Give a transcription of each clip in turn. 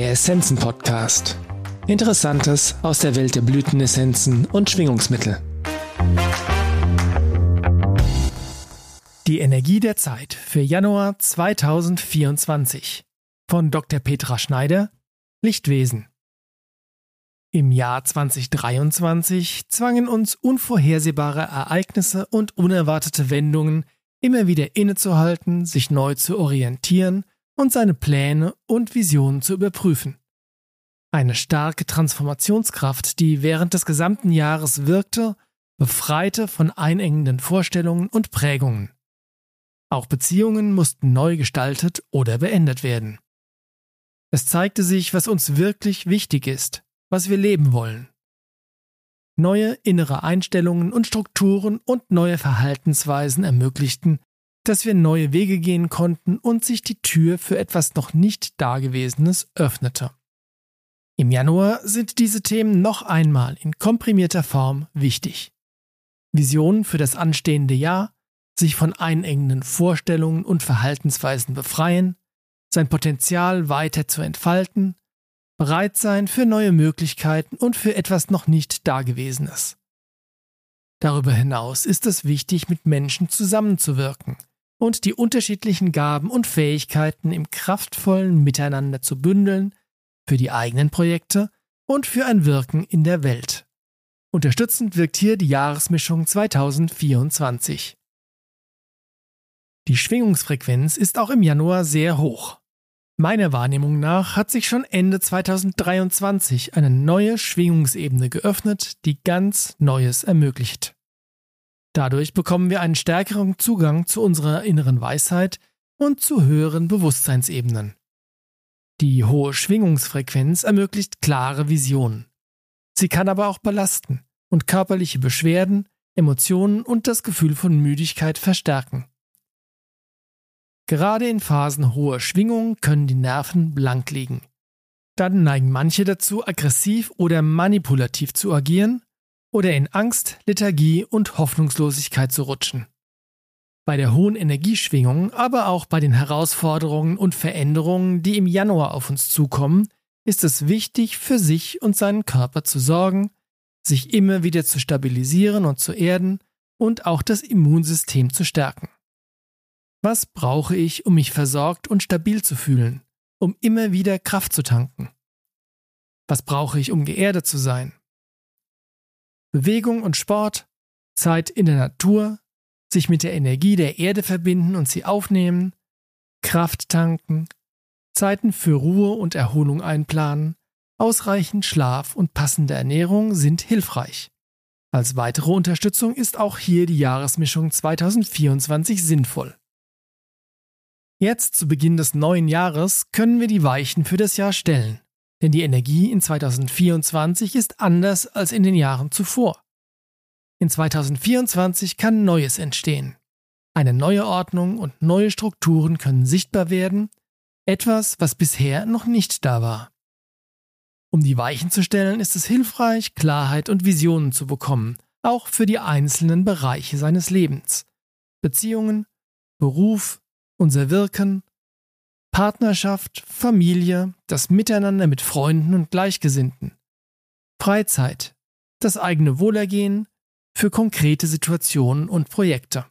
Der Essenzen-Podcast. Interessantes aus der Welt der Blütenessenzen und Schwingungsmittel. Die Energie der Zeit für Januar 2024 von Dr. Petra Schneider, Lichtwesen. Im Jahr 2023 zwangen uns unvorhersehbare Ereignisse und unerwartete Wendungen immer wieder innezuhalten, sich neu zu orientieren und seine Pläne und Visionen zu überprüfen. Eine starke Transformationskraft, die während des gesamten Jahres wirkte, befreite von einengenden Vorstellungen und Prägungen. Auch Beziehungen mussten neu gestaltet oder beendet werden. Es zeigte sich, was uns wirklich wichtig ist, was wir leben wollen. Neue innere Einstellungen und Strukturen und neue Verhaltensweisen ermöglichten, dass wir neue Wege gehen konnten und sich die Tür für etwas noch nicht Dagewesenes öffnete. Im Januar sind diese Themen noch einmal in komprimierter Form wichtig. Visionen für das anstehende Jahr, sich von einengenden Vorstellungen und Verhaltensweisen befreien, sein Potenzial weiter zu entfalten, bereit sein für neue Möglichkeiten und für etwas noch nicht Dagewesenes. Darüber hinaus ist es wichtig, mit Menschen zusammenzuwirken – und die unterschiedlichen Gaben und Fähigkeiten im kraftvollen Miteinander zu bündeln, für die eigenen Projekte und für ein Wirken in der Welt. Unterstützend wirkt hier die Jahresmischung 2024. Die Schwingungsfrequenz ist auch im Januar sehr hoch. Meiner Wahrnehmung nach hat sich schon Ende 2023 eine neue Schwingungsebene geöffnet, die ganz Neues ermöglicht. Dadurch bekommen wir einen stärkeren Zugang zu unserer inneren Weisheit und zu höheren Bewusstseinsebenen. Die hohe Schwingungsfrequenz ermöglicht klare Visionen. Sie kann aber auch belasten und körperliche Beschwerden, Emotionen und das Gefühl von Müdigkeit verstärken. Gerade in Phasen hoher Schwingung können die Nerven blank liegen. Dann neigen manche dazu, aggressiv oder manipulativ zu agieren oder in Angst, Lethargie und Hoffnungslosigkeit zu rutschen. Bei der hohen Energieschwingung, aber auch bei den Herausforderungen und Veränderungen, die im Januar auf uns zukommen, ist es wichtig, für sich und seinen Körper zu sorgen, sich immer wieder zu stabilisieren und zu erden und auch das Immunsystem zu stärken. Was brauche ich, um mich versorgt und stabil zu fühlen, um immer wieder Kraft zu tanken? Was brauche ich, um geerdet zu sein? Bewegung und Sport, Zeit in der Natur, sich mit der Energie der Erde verbinden und sie aufnehmen, Kraft tanken, Zeiten für Ruhe und Erholung einplanen, ausreichend Schlaf und passende Ernährung sind hilfreich. Als weitere Unterstützung ist auch hier die Jahresmischung 2024 sinnvoll. Jetzt zu Beginn des neuen Jahres können wir die Weichen für das Jahr stellen. Denn die Energie in 2024 ist anders als in den Jahren zuvor. In 2024 kann Neues entstehen. Eine neue Ordnung und neue Strukturen können sichtbar werden, etwas, was bisher noch nicht da war. Um die Weichen zu stellen, ist es hilfreich, Klarheit und Visionen zu bekommen, auch für die einzelnen Bereiche seines Lebens. Beziehungen, Beruf, unser Wirken, Partnerschaft, Familie, das Miteinander mit Freunden und Gleichgesinnten. Freizeit, das eigene Wohlergehen für konkrete Situationen und Projekte.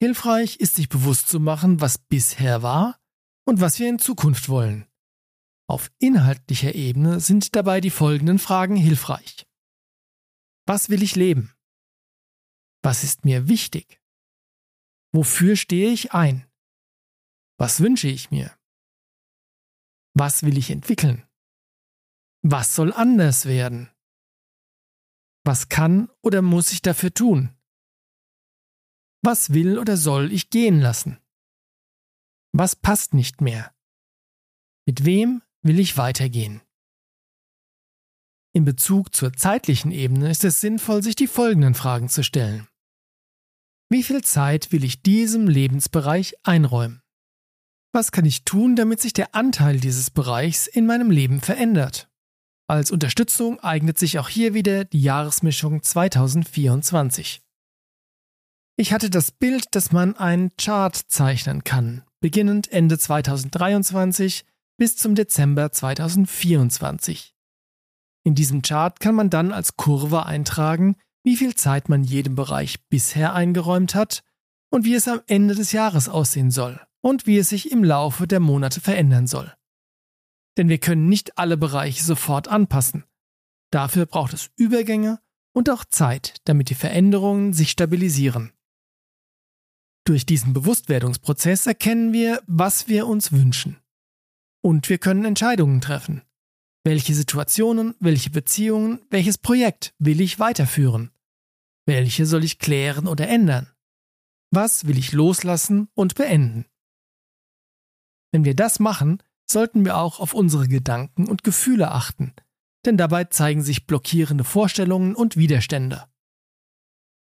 Hilfreich ist sich bewusst zu machen, was bisher war und was wir in Zukunft wollen. Auf inhaltlicher Ebene sind dabei die folgenden Fragen hilfreich. Was will ich leben? Was ist mir wichtig? Wofür stehe ich ein? Was wünsche ich mir? Was will ich entwickeln? Was soll anders werden? Was kann oder muss ich dafür tun? Was will oder soll ich gehen lassen? Was passt nicht mehr? Mit wem will ich weitergehen? In Bezug zur zeitlichen Ebene ist es sinnvoll, sich die folgenden Fragen zu stellen. Wie viel Zeit will ich diesem Lebensbereich einräumen? Was kann ich tun, damit sich der Anteil dieses Bereichs in meinem Leben verändert? Als Unterstützung eignet sich auch hier wieder die Jahresmischung 2024. Ich hatte das Bild, dass man einen Chart zeichnen kann, beginnend Ende 2023 bis zum Dezember 2024. In diesem Chart kann man dann als Kurve eintragen, wie viel Zeit man jedem Bereich bisher eingeräumt hat und wie es am Ende des Jahres aussehen soll und wie es sich im Laufe der Monate verändern soll. Denn wir können nicht alle Bereiche sofort anpassen. Dafür braucht es Übergänge und auch Zeit, damit die Veränderungen sich stabilisieren. Durch diesen Bewusstwerdungsprozess erkennen wir, was wir uns wünschen. Und wir können Entscheidungen treffen. Welche Situationen, welche Beziehungen, welches Projekt will ich weiterführen? Welche soll ich klären oder ändern? Was will ich loslassen und beenden? Wenn wir das machen, sollten wir auch auf unsere Gedanken und Gefühle achten, denn dabei zeigen sich blockierende Vorstellungen und Widerstände.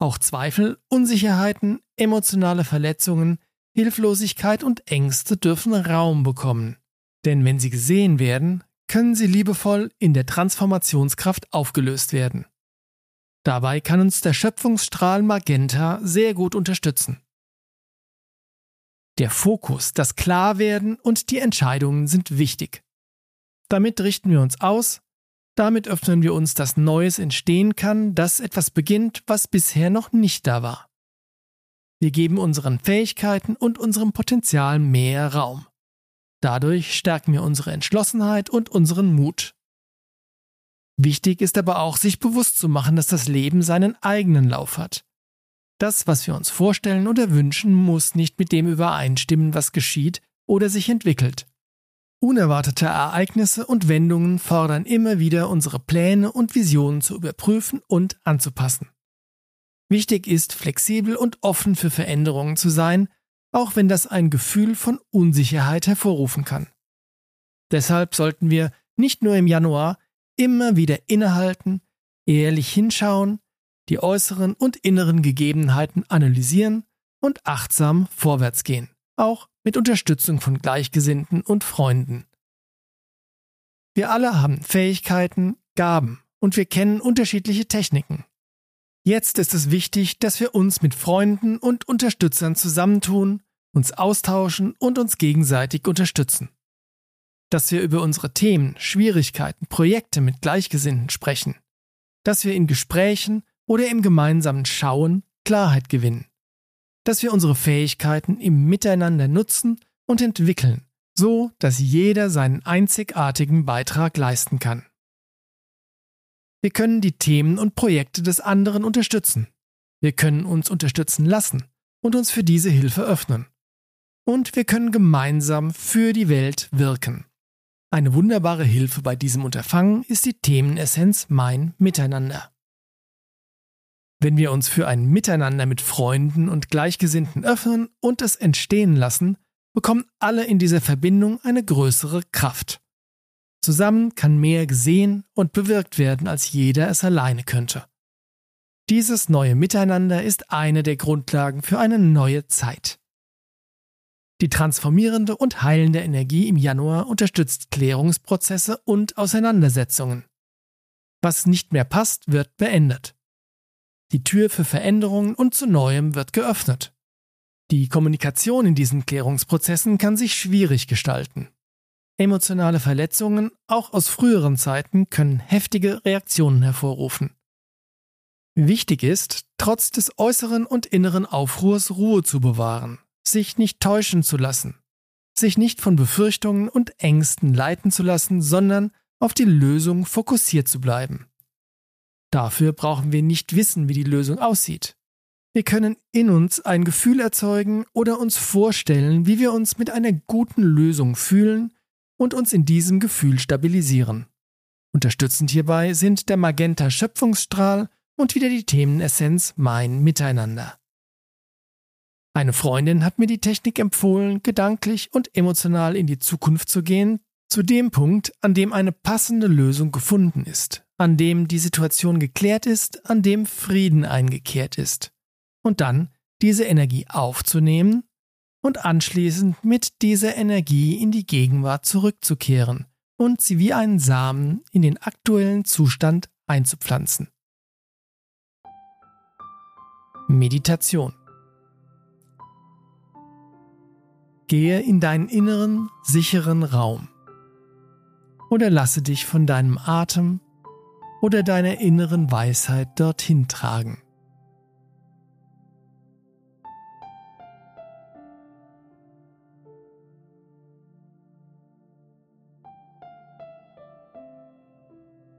Auch Zweifel, Unsicherheiten, emotionale Verletzungen, Hilflosigkeit und Ängste dürfen Raum bekommen. Denn wenn sie gesehen werden, können sie liebevoll in der Transformationskraft aufgelöst werden. Dabei kann uns der Schöpfungsstrahl Magenta sehr gut unterstützen. Der Fokus, das Klarwerden und die Entscheidungen sind wichtig. Damit richten wir uns aus, damit öffnen wir uns, dass Neues entstehen kann, dass etwas beginnt, was bisher noch nicht da war. Wir geben unseren Fähigkeiten und unserem Potenzial mehr Raum. Dadurch stärken wir unsere Entschlossenheit und unseren Mut. Wichtig ist aber auch, sich bewusst zu machen, dass das Leben seinen eigenen Lauf hat. Das, was wir uns vorstellen oder wünschen, muss nicht mit dem übereinstimmen, was geschieht oder sich entwickelt. Unerwartete Ereignisse und Wendungen fordern immer wieder unsere Pläne und Visionen zu überprüfen und anzupassen. Wichtig ist, flexibel und offen für Veränderungen zu sein, auch wenn das ein Gefühl von Unsicherheit hervorrufen kann. Deshalb sollten wir nicht nur im Januar immer wieder innehalten, ehrlich hinschauen, die äußeren und inneren Gegebenheiten analysieren und achtsam vorwärts gehen, auch mit Unterstützung von Gleichgesinnten und Freunden. Wir alle haben Fähigkeiten, Gaben und wir kennen unterschiedliche Techniken. Jetzt ist es wichtig, dass wir uns mit Freunden und Unterstützern zusammentun, uns austauschen und uns gegenseitig unterstützen. Dass wir über unsere Themen, Schwierigkeiten, Projekte mit Gleichgesinnten sprechen. Dass wir in Gesprächen oder im gemeinsamen Schauen Klarheit gewinnen dass wir unsere Fähigkeiten im Miteinander nutzen und entwickeln, so dass jeder seinen einzigartigen Beitrag leisten kann. Wir können die Themen und Projekte des anderen unterstützen. Wir können uns unterstützen lassen und uns für diese Hilfe öffnen. Und wir können gemeinsam für die Welt wirken. Eine wunderbare Hilfe bei diesem Unterfangen ist die Themenessenz Mein Miteinander. Wenn wir uns für ein Miteinander mit Freunden und Gleichgesinnten öffnen und es entstehen lassen, bekommen alle in dieser Verbindung eine größere Kraft. Zusammen kann mehr gesehen und bewirkt werden, als jeder es alleine könnte. Dieses neue Miteinander ist eine der Grundlagen für eine neue Zeit. Die transformierende und heilende Energie im Januar unterstützt Klärungsprozesse und Auseinandersetzungen. Was nicht mehr passt, wird beendet. Die Tür für Veränderungen und zu Neuem wird geöffnet. Die Kommunikation in diesen Klärungsprozessen kann sich schwierig gestalten. Emotionale Verletzungen, auch aus früheren Zeiten, können heftige Reaktionen hervorrufen. Wichtig ist, trotz des äußeren und inneren Aufruhrs Ruhe zu bewahren, sich nicht täuschen zu lassen, sich nicht von Befürchtungen und Ängsten leiten zu lassen, sondern auf die Lösung fokussiert zu bleiben. Dafür brauchen wir nicht wissen, wie die Lösung aussieht. Wir können in uns ein Gefühl erzeugen oder uns vorstellen, wie wir uns mit einer guten Lösung fühlen und uns in diesem Gefühl stabilisieren. Unterstützend hierbei sind der Magenta Schöpfungsstrahl und wieder die Themenessenz Mein Miteinander. Eine Freundin hat mir die Technik empfohlen, gedanklich und emotional in die Zukunft zu gehen, zu dem Punkt, an dem eine passende Lösung gefunden ist an dem die Situation geklärt ist, an dem Frieden eingekehrt ist. Und dann diese Energie aufzunehmen und anschließend mit dieser Energie in die Gegenwart zurückzukehren und sie wie einen Samen in den aktuellen Zustand einzupflanzen. Meditation Gehe in deinen inneren, sicheren Raum oder lasse dich von deinem Atem oder deiner inneren Weisheit dorthin tragen.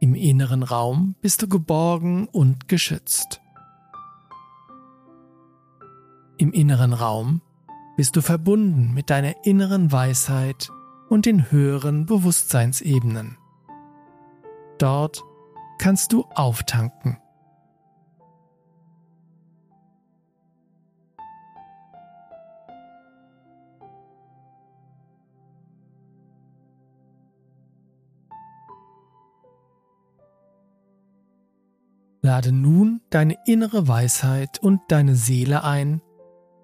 Im inneren Raum bist du geborgen und geschützt. Im inneren Raum bist du verbunden mit deiner inneren Weisheit und den höheren Bewusstseinsebenen. Dort kannst du auftanken. Lade nun deine innere Weisheit und deine Seele ein,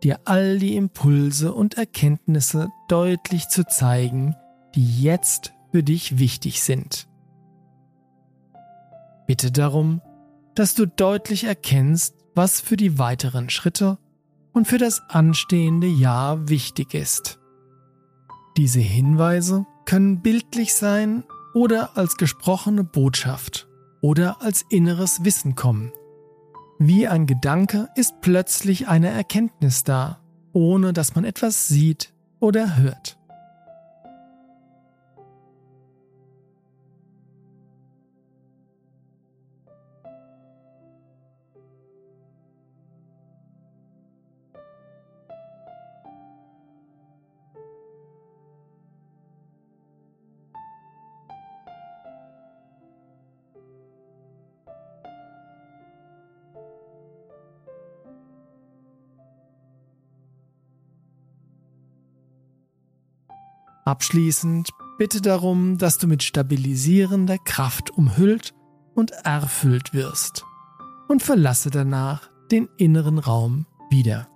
dir all die Impulse und Erkenntnisse deutlich zu zeigen, die jetzt für dich wichtig sind. Bitte darum, dass du deutlich erkennst, was für die weiteren Schritte und für das anstehende Jahr wichtig ist. Diese Hinweise können bildlich sein oder als gesprochene Botschaft oder als inneres Wissen kommen. Wie ein Gedanke ist plötzlich eine Erkenntnis da, ohne dass man etwas sieht oder hört. Abschließend bitte darum, dass du mit stabilisierender Kraft umhüllt und erfüllt wirst und verlasse danach den inneren Raum wieder.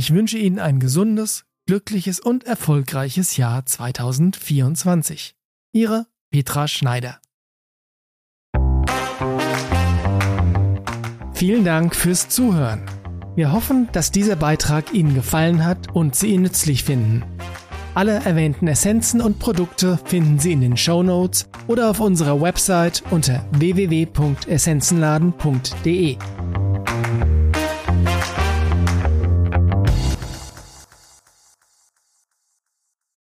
Ich wünsche Ihnen ein gesundes, glückliches und erfolgreiches Jahr 2024. Ihre Petra Schneider. Vielen Dank fürs Zuhören. Wir hoffen, dass dieser Beitrag Ihnen gefallen hat und Sie ihn nützlich finden. Alle erwähnten Essenzen und Produkte finden Sie in den Show Notes oder auf unserer Website unter www.essenzenladen.de.